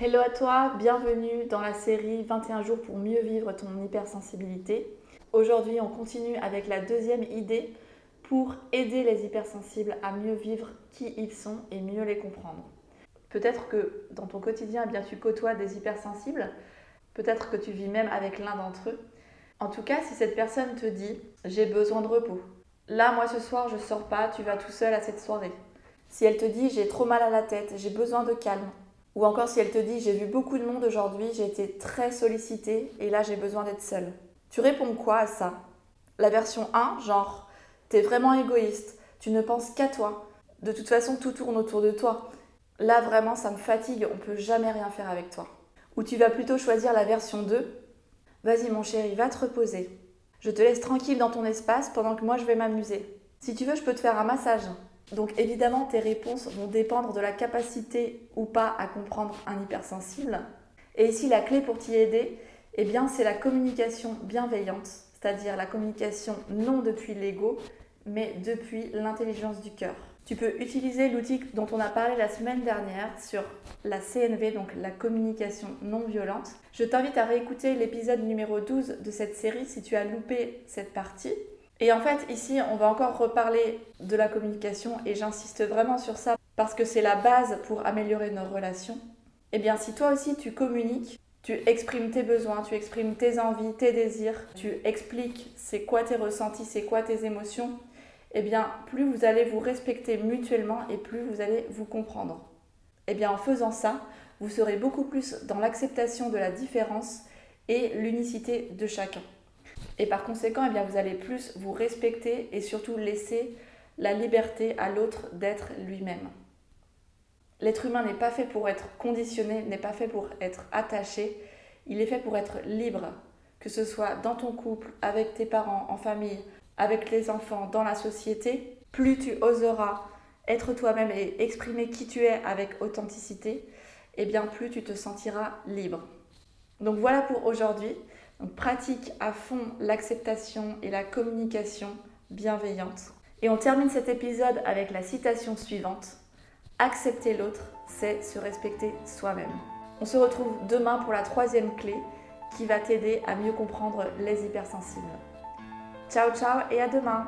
Hello à toi, bienvenue dans la série 21 jours pour mieux vivre ton hypersensibilité. Aujourd'hui, on continue avec la deuxième idée pour aider les hypersensibles à mieux vivre qui ils sont et mieux les comprendre. Peut-être que dans ton quotidien, eh bien, tu côtoies des hypersensibles, peut-être que tu vis même avec l'un d'entre eux. En tout cas, si cette personne te dit j'ai besoin de repos, là moi ce soir je sors pas, tu vas tout seul à cette soirée. Si elle te dit j'ai trop mal à la tête, j'ai besoin de calme, ou encore si elle te dit j'ai vu beaucoup de monde aujourd'hui, j'ai été très sollicitée et là j'ai besoin d'être seule. Tu réponds quoi à ça? La version 1, genre t'es vraiment égoïste, tu ne penses qu'à toi, de toute façon tout tourne autour de toi. Là vraiment ça me fatigue, on peut jamais rien faire avec toi. Ou tu vas plutôt choisir la version 2, vas-y mon chéri, va te reposer. Je te laisse tranquille dans ton espace pendant que moi je vais m'amuser. Si tu veux, je peux te faire un massage. Donc évidemment, tes réponses vont dépendre de la capacité ou pas à comprendre un hypersensible. Et ici, la clé pour t'y aider, eh bien, c'est la communication bienveillante, c'est-à-dire la communication non depuis l'ego, mais depuis l'intelligence du cœur. Tu peux utiliser l'outil dont on a parlé la semaine dernière sur la CNV, donc la communication non violente. Je t'invite à réécouter l'épisode numéro 12 de cette série si tu as loupé cette partie. Et en fait, ici, on va encore reparler de la communication et j'insiste vraiment sur ça parce que c'est la base pour améliorer nos relations. Eh bien, si toi aussi tu communiques, tu exprimes tes besoins, tu exprimes tes envies, tes désirs, tu expliques c'est quoi tes ressentis, c'est quoi tes émotions, eh bien, plus vous allez vous respecter mutuellement et plus vous allez vous comprendre. Eh bien, en faisant ça, vous serez beaucoup plus dans l'acceptation de la différence et l'unicité de chacun. Et par conséquent, eh bien, vous allez plus vous respecter et surtout laisser la liberté à l'autre d'être lui-même. L'être humain n'est pas fait pour être conditionné, n'est pas fait pour être attaché, il est fait pour être libre, que ce soit dans ton couple, avec tes parents, en famille, avec les enfants, dans la société. Plus tu oseras être toi-même et exprimer qui tu es avec authenticité, et eh bien plus tu te sentiras libre. Donc voilà pour aujourd'hui pratique à fond l'acceptation et la communication bienveillante. Et on termine cet épisode avec la citation suivante. Accepter l'autre, c'est se respecter soi-même. On se retrouve demain pour la troisième clé qui va t'aider à mieux comprendre les hypersensibles. Ciao ciao et à demain